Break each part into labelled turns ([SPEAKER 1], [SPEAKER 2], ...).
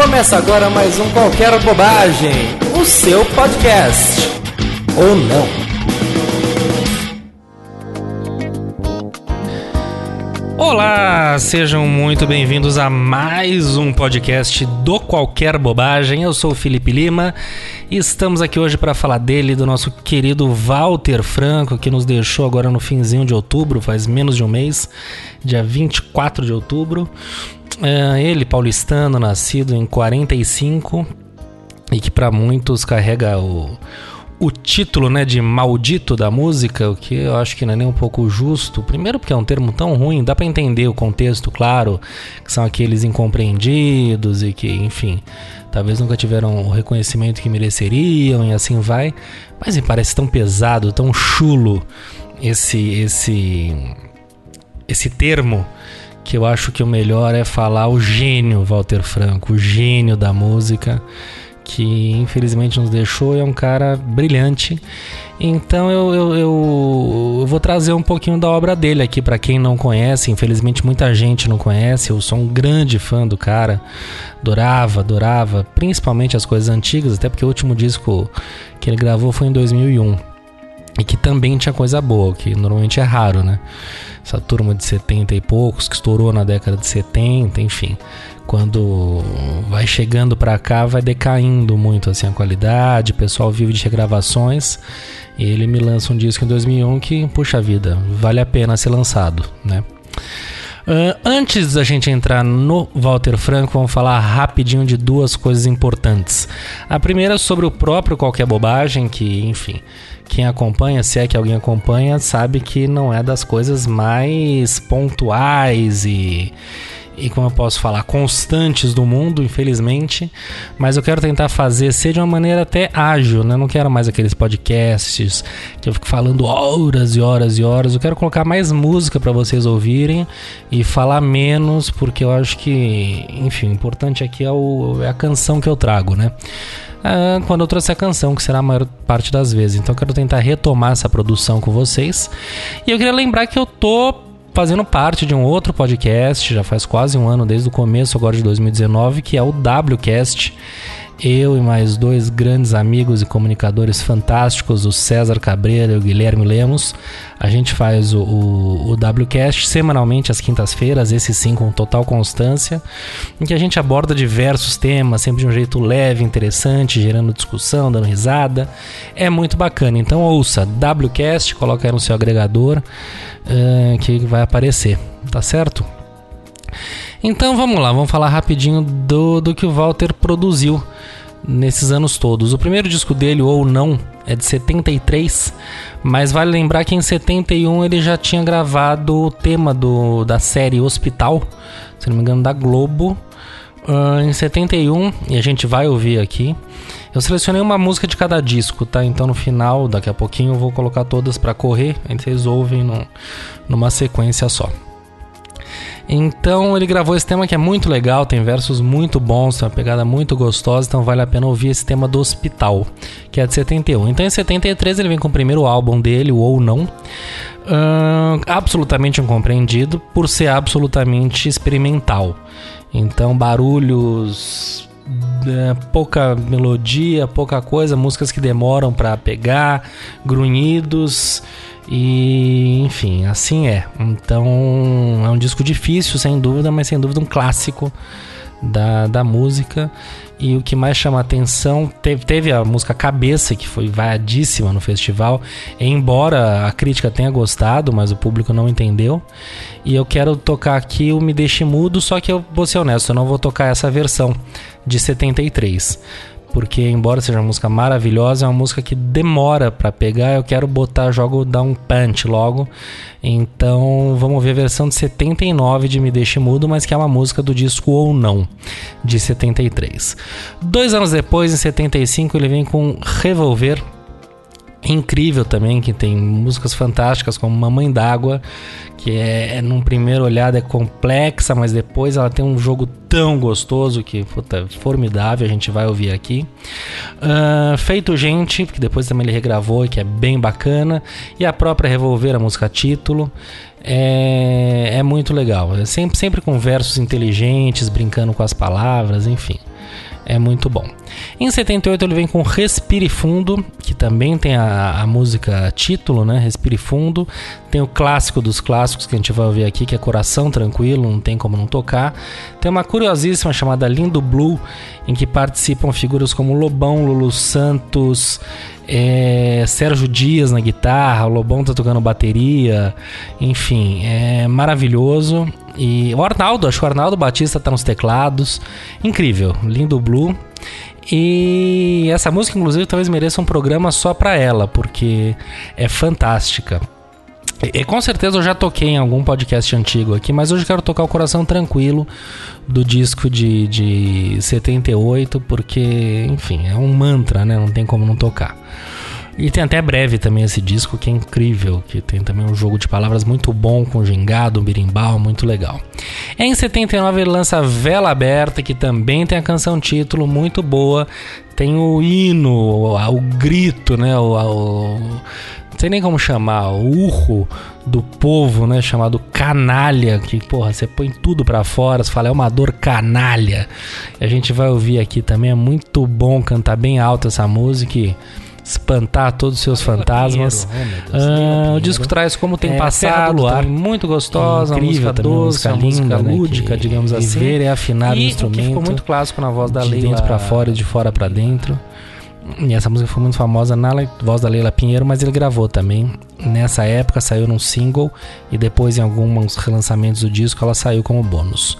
[SPEAKER 1] Começa agora mais um Qualquer Bobagem, o seu podcast. Ou não.
[SPEAKER 2] Olá, sejam muito bem-vindos a mais um podcast do Qualquer Bobagem. Eu sou o Felipe Lima e estamos aqui hoje para falar dele, do nosso querido Walter Franco, que nos deixou agora no finzinho de outubro, faz menos de um mês, dia 24 de outubro. É, ele, paulistano, nascido em 45 e que para muitos carrega o o título né, de maldito da música, o que eu acho que não é nem um pouco justo. Primeiro, porque é um termo tão ruim, dá para entender o contexto, claro, que são aqueles incompreendidos e que, enfim, talvez nunca tiveram o reconhecimento que mereceriam e assim vai. Mas me parece tão pesado, tão chulo esse, esse, esse termo que eu acho que o melhor é falar o gênio Walter Franco, o gênio da música que infelizmente nos deixou, é um cara brilhante. Então eu, eu, eu, eu vou trazer um pouquinho da obra dele aqui para quem não conhece. Infelizmente muita gente não conhece. Eu sou um grande fã do cara. Adorava, adorava, principalmente as coisas antigas, até porque o último disco que ele gravou foi em 2001 e que também tinha coisa boa, que normalmente é raro, né? Essa turma de 70 e poucos que estourou na década de 70, enfim quando vai chegando para cá vai decaindo muito assim a qualidade, o pessoal vive de regravações. E ele me lança um disco em 2001 que, puxa vida, vale a pena ser lançado, né? Uh, antes da gente entrar no Walter Franco, vamos falar rapidinho de duas coisas importantes. A primeira é sobre o próprio Qualquer Bobagem, que, enfim, quem acompanha, se é que alguém acompanha, sabe que não é das coisas mais pontuais e e como eu posso falar, constantes do mundo, infelizmente, mas eu quero tentar fazer ser de uma maneira até ágil, né? Eu não quero mais aqueles podcasts que eu fico falando horas e horas e horas. Eu quero colocar mais música para vocês ouvirem e falar menos, porque eu acho que, enfim, o importante aqui é, o, é a canção que eu trago, né? Ah, quando eu trouxe a canção, que será a maior parte das vezes. Então eu quero tentar retomar essa produção com vocês. E eu queria lembrar que eu tô fazendo parte de um outro podcast, já faz quase um ano desde o começo agora de 2019, que é o WCast. Eu e mais dois grandes amigos e comunicadores fantásticos, o César Cabreira e o Guilherme Lemos. A gente faz o, o, o WCast semanalmente às quintas-feiras, esse sim com total constância, em que a gente aborda diversos temas, sempre de um jeito leve, interessante, gerando discussão, dando risada. É muito bacana. Então ouça WCast, coloca aí no seu agregador uh, que vai aparecer, tá certo? Então vamos lá, vamos falar rapidinho do, do que o Walter produziu nesses anos todos. O primeiro disco dele, ou não, é de 73, mas vale lembrar que em 71 ele já tinha gravado o tema do, da série Hospital, se não me engano, da Globo. Uh, em 71, e a gente vai ouvir aqui. Eu selecionei uma música de cada disco, tá? Então no final, daqui a pouquinho, eu vou colocar todas para correr, aí vocês ouvem no, numa sequência só. Então ele gravou esse tema que é muito legal, tem versos muito bons, tem uma pegada muito gostosa, então vale a pena ouvir esse tema do Hospital, que é de 71. Então em 73 ele vem com o primeiro álbum dele, o Ou Não, uh, absolutamente incompreendido por ser absolutamente experimental. Então barulhos é, pouca melodia, pouca coisa, músicas que demoram para pegar, grunhidos e enfim, assim é. Então é um disco difícil, sem dúvida, mas sem dúvida um clássico da, da música. E o que mais chama atenção, teve, teve a música Cabeça, que foi vaiadíssima no festival, embora a crítica tenha gostado, mas o público não entendeu. E eu quero tocar aqui o Me Deixe Mudo, só que eu vou ser honesto, eu não vou tocar essa versão de 73 porque embora seja uma música maravilhosa, é uma música que demora para pegar. Eu quero botar, jogo dar um punch logo. Então, vamos ver a versão de 79 de Me Deixe Mudo, mas que é uma música do disco Ou Não, de 73. Dois anos depois, em 75, ele vem com Revolver, incrível também, que tem músicas fantásticas como Mamãe d'Água, que é, é, num primeiro olhado é complexa, mas depois ela tem um jogo tão gostoso que puta, formidável, a gente vai ouvir aqui. Uh, Feito Gente, que depois também ele regravou e que é bem bacana, e a própria Revolver, a música título. É, é muito legal. É sempre, sempre com versos inteligentes, brincando com as palavras, enfim. É muito bom. Em 78 ele vem com Respire Fundo, que também tem a, a, música título, né? Respire Fundo. Tem o clássico dos clássicos que a gente vai ouvir aqui, que é Coração Tranquilo, não tem como não tocar. Tem uma curiosíssima chamada Lindo Blue, em que participam figuras como Lobão, Lulu Santos, é, Sérgio Dias na guitarra, o Lobão tá tocando bateria, enfim, é maravilhoso. E o Arnaldo, acho que o Arnaldo Batista tá nos teclados. Incrível, lindo blue. E essa música, inclusive, talvez mereça um programa só pra ela, porque é fantástica. E, com certeza eu já toquei em algum podcast antigo aqui, mas hoje quero tocar o Coração Tranquilo do disco de, de 78, porque, enfim, é um mantra, né? Não tem como não tocar. E tem até breve também esse disco que é incrível, que tem também um jogo de palavras muito bom com gingado, um birimbau, muito legal. Em 79 ele lança Vela Aberta, que também tem a canção título muito boa. Tem o hino, o, o grito, né? O, o, não sei nem como chamar, o urro do povo, né? Chamado canalha, que porra, você põe tudo para fora, você fala é uma dor canalha. E a gente vai ouvir aqui também, é muito bom cantar bem alto essa música. E, espantar todos os seus fantasmas. ah, o disco traz como tem é, passado, luar, muito gostosa, incrível, música doce, música linda, né, lúdica, que digamos assim. Ver é afinar e o instrumento. ficou muito clássico na voz da Leila, de dentro para fora e de fora para dentro. E essa música foi muito famosa na voz da Leila Pinheiro, mas ele gravou também. Nessa época saiu num single e depois em alguns relançamentos do disco ela saiu como bônus.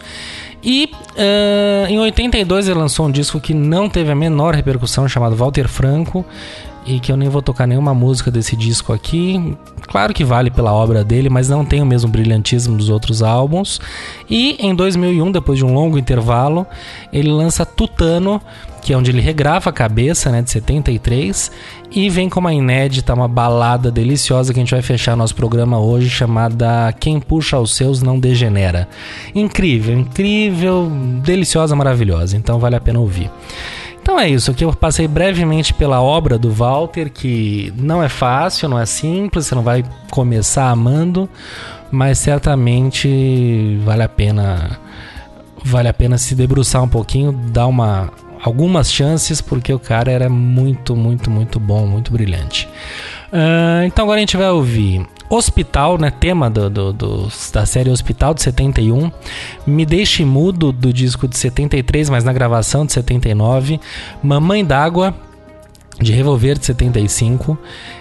[SPEAKER 2] E uh, em 82 ele lançou um disco que não teve a menor repercussão, chamado Walter Franco, e que eu nem vou tocar nenhuma música desse disco aqui. Claro que vale pela obra dele, mas não tem o mesmo brilhantismo dos outros álbuns. E em 2001, depois de um longo intervalo, ele lança Tutano, que é onde ele regrava a cabeça, né, de 73, e vem com uma inédita, uma balada deliciosa que a gente vai fechar nosso programa hoje, chamada Quem Puxa os Seus Não Degenera. Incrível, incrível, deliciosa, maravilhosa, então vale a pena ouvir. Então é isso, aqui eu passei brevemente pela obra do Walter, que não é fácil, não é simples, você não vai começar amando, mas certamente vale a pena vale a pena se debruçar um pouquinho, dar uma algumas chances, porque o cara era muito, muito, muito bom, muito brilhante. Uh, então agora a gente vai ouvir Hospital, né? Tema do, do, do, da série Hospital de 71. Me Deixe Mudo do disco de 73, mas na gravação de 79. Mamãe d'Água de Revolver de 75.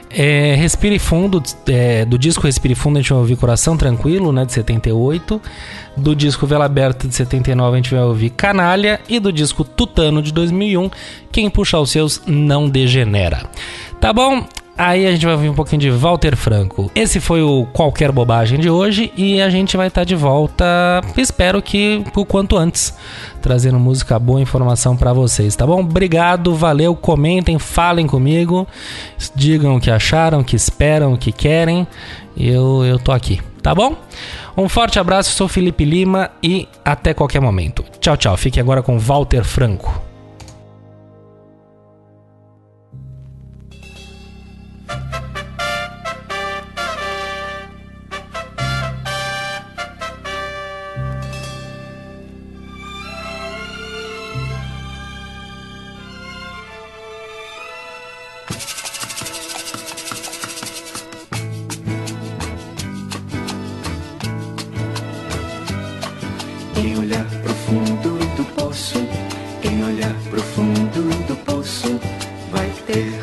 [SPEAKER 2] É, Respire Fundo, é, do disco Respire Fundo a gente vai ouvir Coração Tranquilo, né, de 78. Do disco Vela Aberta de 79 a gente vai ouvir Canalha. E do disco Tutano de 2001, Quem Puxa os Seus Não Degenera. Tá bom? Aí a gente vai ouvir um pouquinho de Walter Franco. Esse foi o Qualquer Bobagem de hoje e a gente vai estar tá de volta, espero que o quanto antes, trazendo música boa, informação para vocês, tá bom? Obrigado, valeu, comentem, falem comigo, digam o que acharam, o que esperam, o que querem. Eu, eu tô aqui, tá bom? Um forte abraço, sou Felipe Lima e até qualquer momento. Tchau, tchau. Fique agora com Walter Franco.
[SPEAKER 3] Cima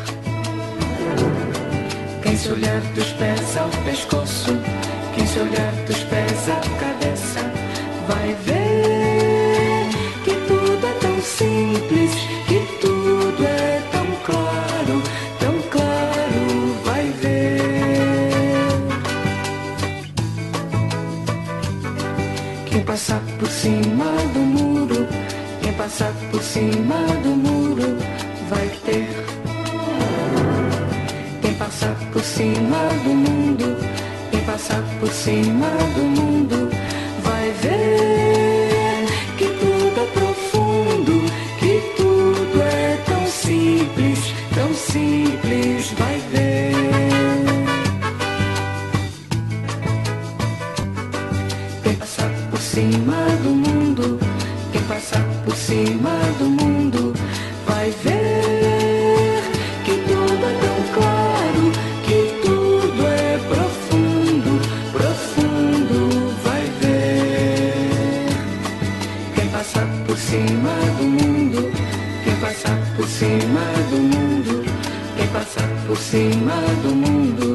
[SPEAKER 3] do mundo, quem passar por cima do mundo. Vai ver que tudo é tão claro, que tudo é profundo, profundo. Vai ver quem passar por cima do mundo,
[SPEAKER 4] quem passar por cima do mundo, quem passar por cima do mundo.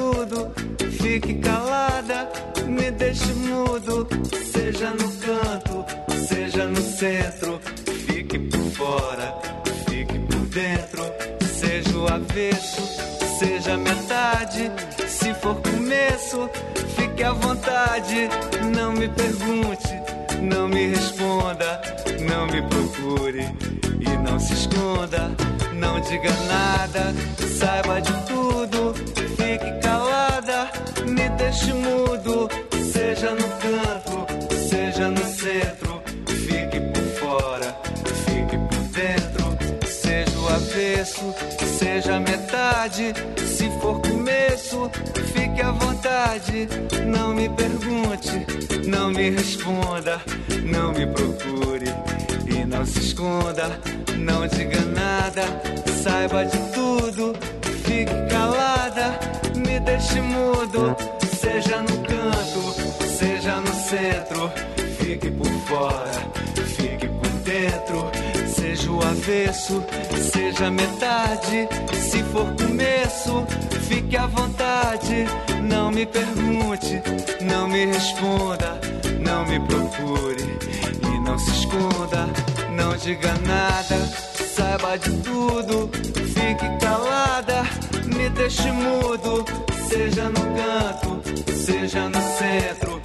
[SPEAKER 4] Tudo, fique calada, me deixe mudo, seja no canto, seja no centro, fique por fora, fique por dentro, seja o avesso, seja metade, se for começo, fique à vontade, não me pergunte, não me responda, não me procure e não se esconda, não diga nada, saiba de tudo, deixe mudo, seja no canto, seja no centro, fique por fora, fique por dentro, seja o avesso, seja a metade, se for começo, fique à vontade, não me pergunte, não me responda, não me procure e não se esconda, não diga nada, saiba de tudo, fique calada, me deixe mudo, fique por fora, fique por dentro, seja o avesso, seja metade, se for começo, fique à vontade, não me pergunte, não me responda, não me procure. E não se esconda, não diga nada, saiba de tudo, fique calada, me deixe mudo, seja no canto, seja no centro,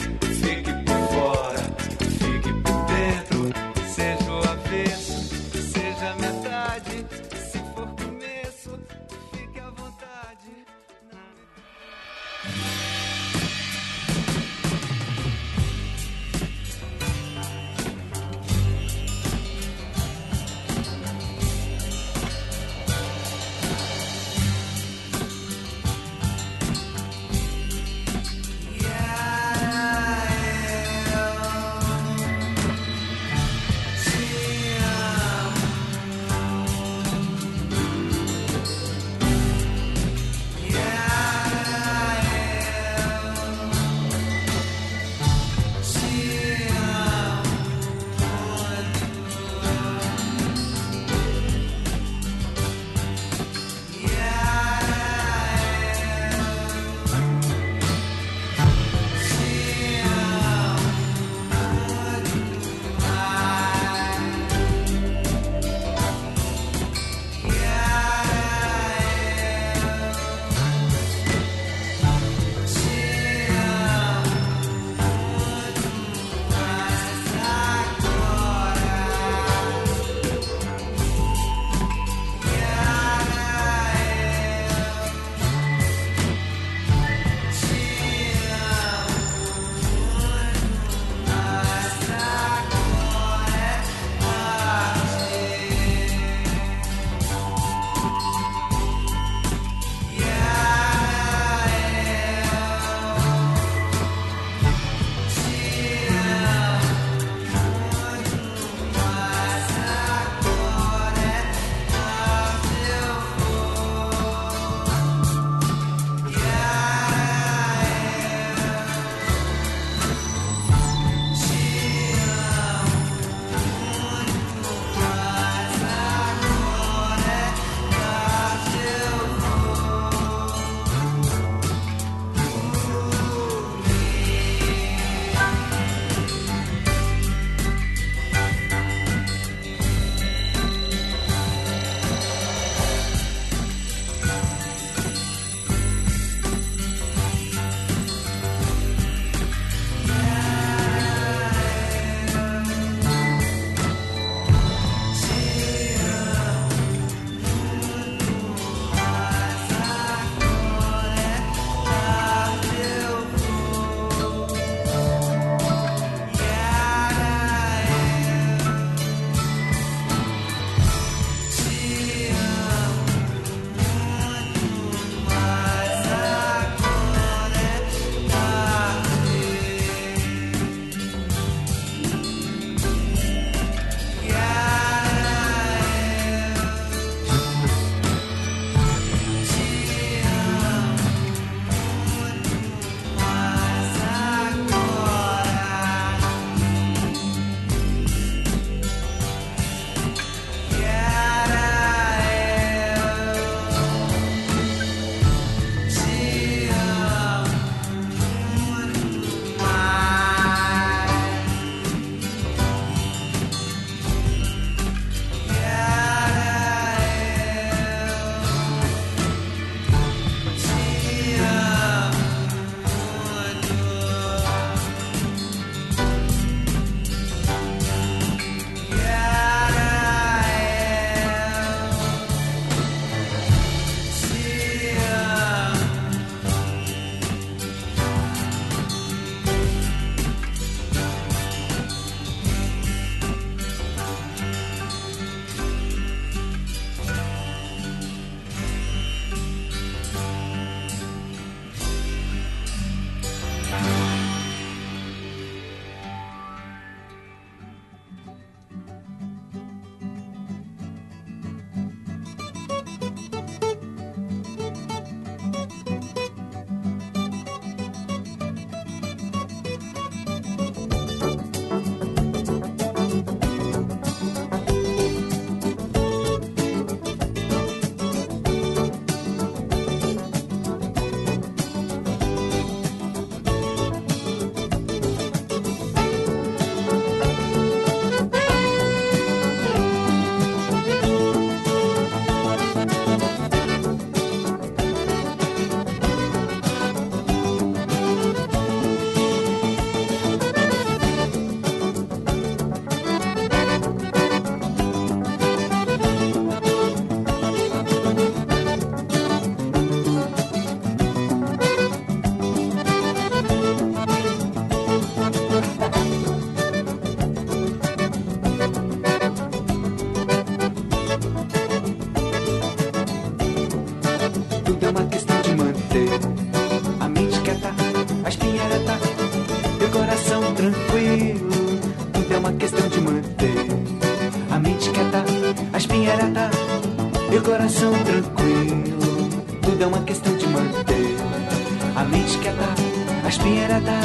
[SPEAKER 4] a espinha ereta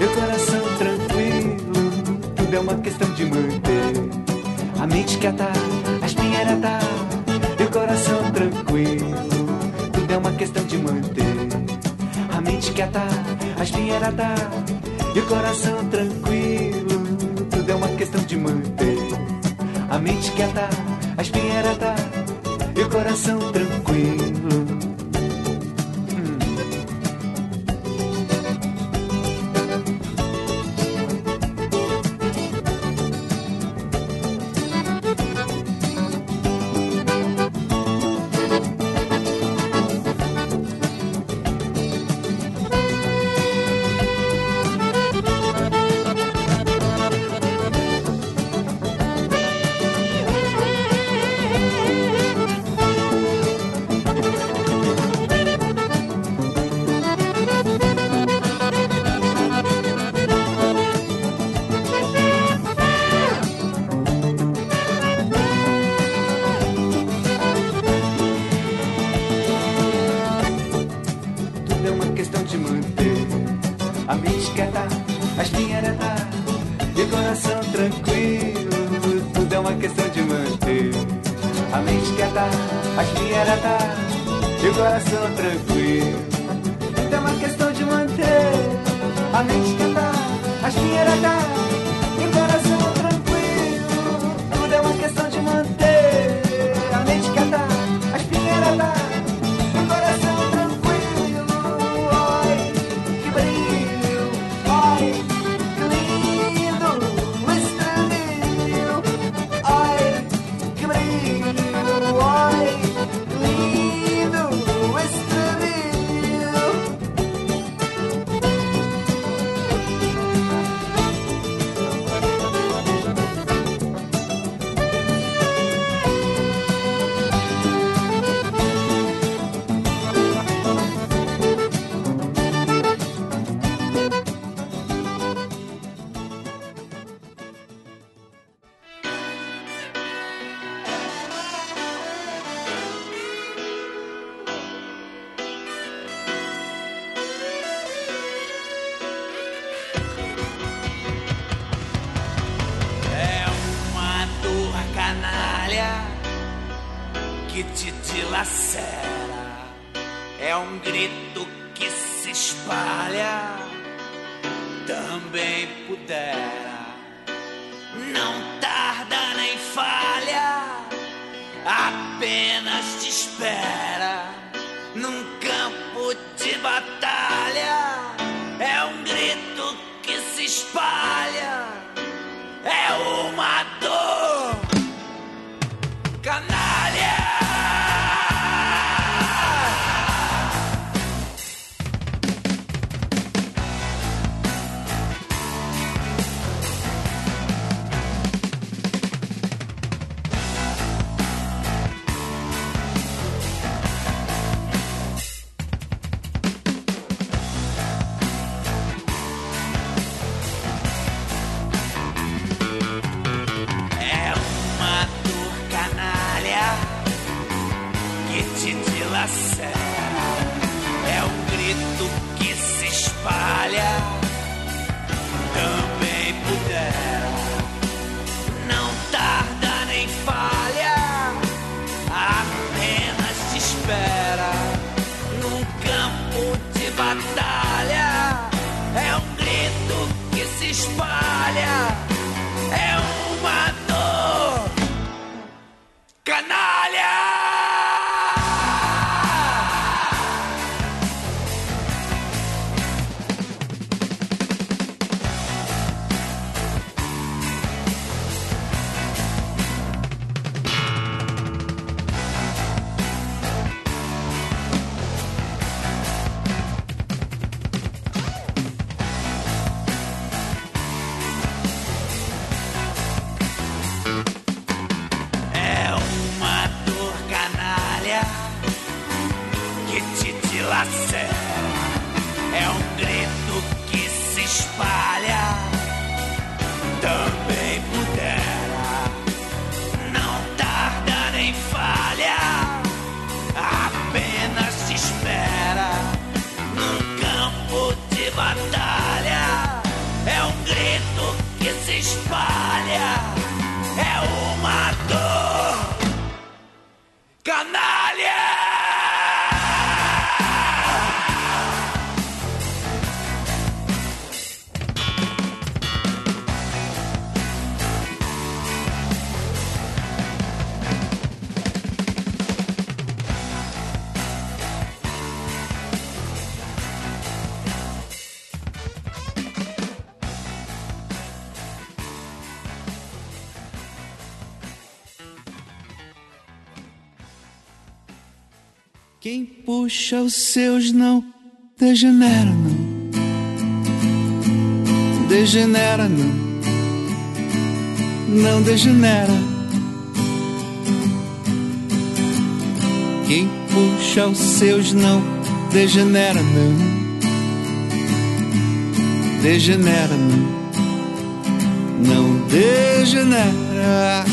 [SPEAKER 4] e o coração tranquilo. Tudo é uma questão de manter. A mente quieta, a espinha ereta e o coração tranquilo. Tudo é uma questão de manter. A mente quieta, a espinha ereta e o coração tranquilo. Tudo é uma questão de manter. A mente quieta, a espinha ereta e o coração tranquilo.
[SPEAKER 5] Espalha. Também pudera. Não tarda nem falha. Apenas te espera num campo de batalha. É um grito que se espalha é uma dor dilacera. É um grito que se espalha.
[SPEAKER 4] Quem puxa os seus não degenera, não. Degenera, não. Não degenera. Quem puxa os seus não degenera, não. Degenera, não. Não degenera.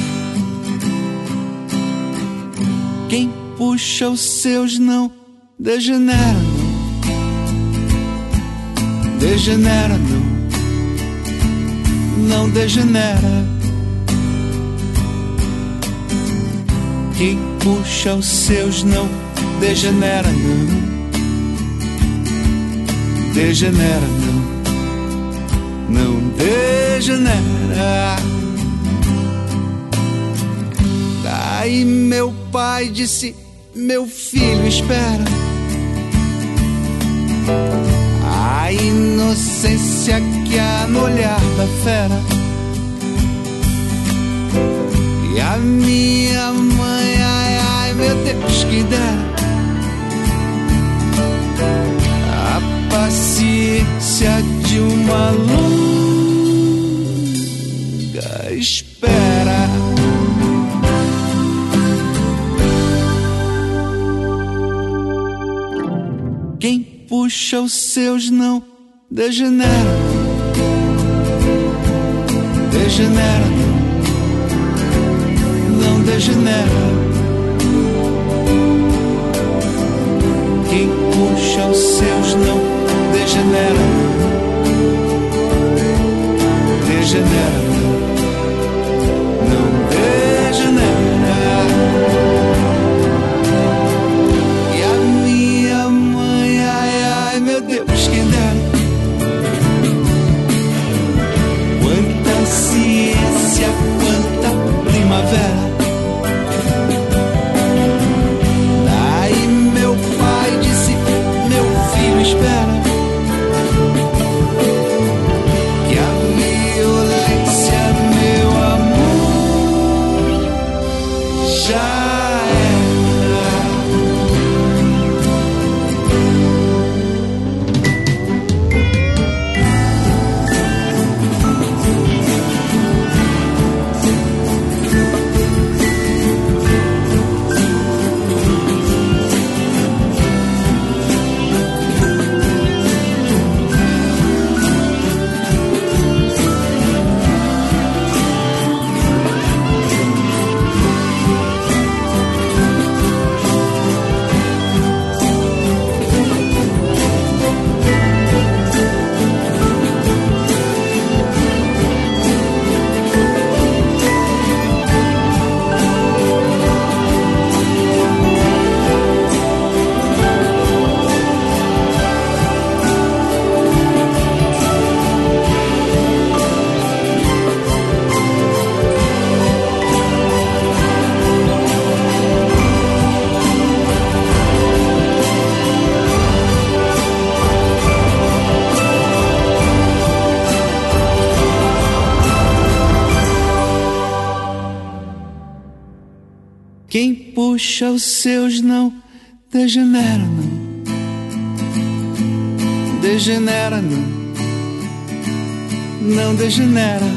[SPEAKER 4] Quem puxa os seus não degenera, não. Degenera, não. Não degenera. Quem puxa os seus não degenera, não. Degenera, não. Não degenera. Daí meu pai disse: Meu filho, espera. A inocência que há no olhar da fera. E a minha mãe, ai, ai, meu Deus, que dera. A paciência de uma longa espera. Puxa os seus não degenera. Degenera. Não degenera. Quem puxa os seus não degenera. Degenera. Puxa os seus não degenera, não. Degenera, não. Não degenera.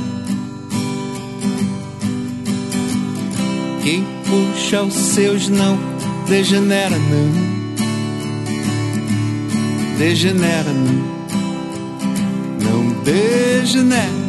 [SPEAKER 4] Quem puxa os seus não degenera, não. degenera, não, não degenera.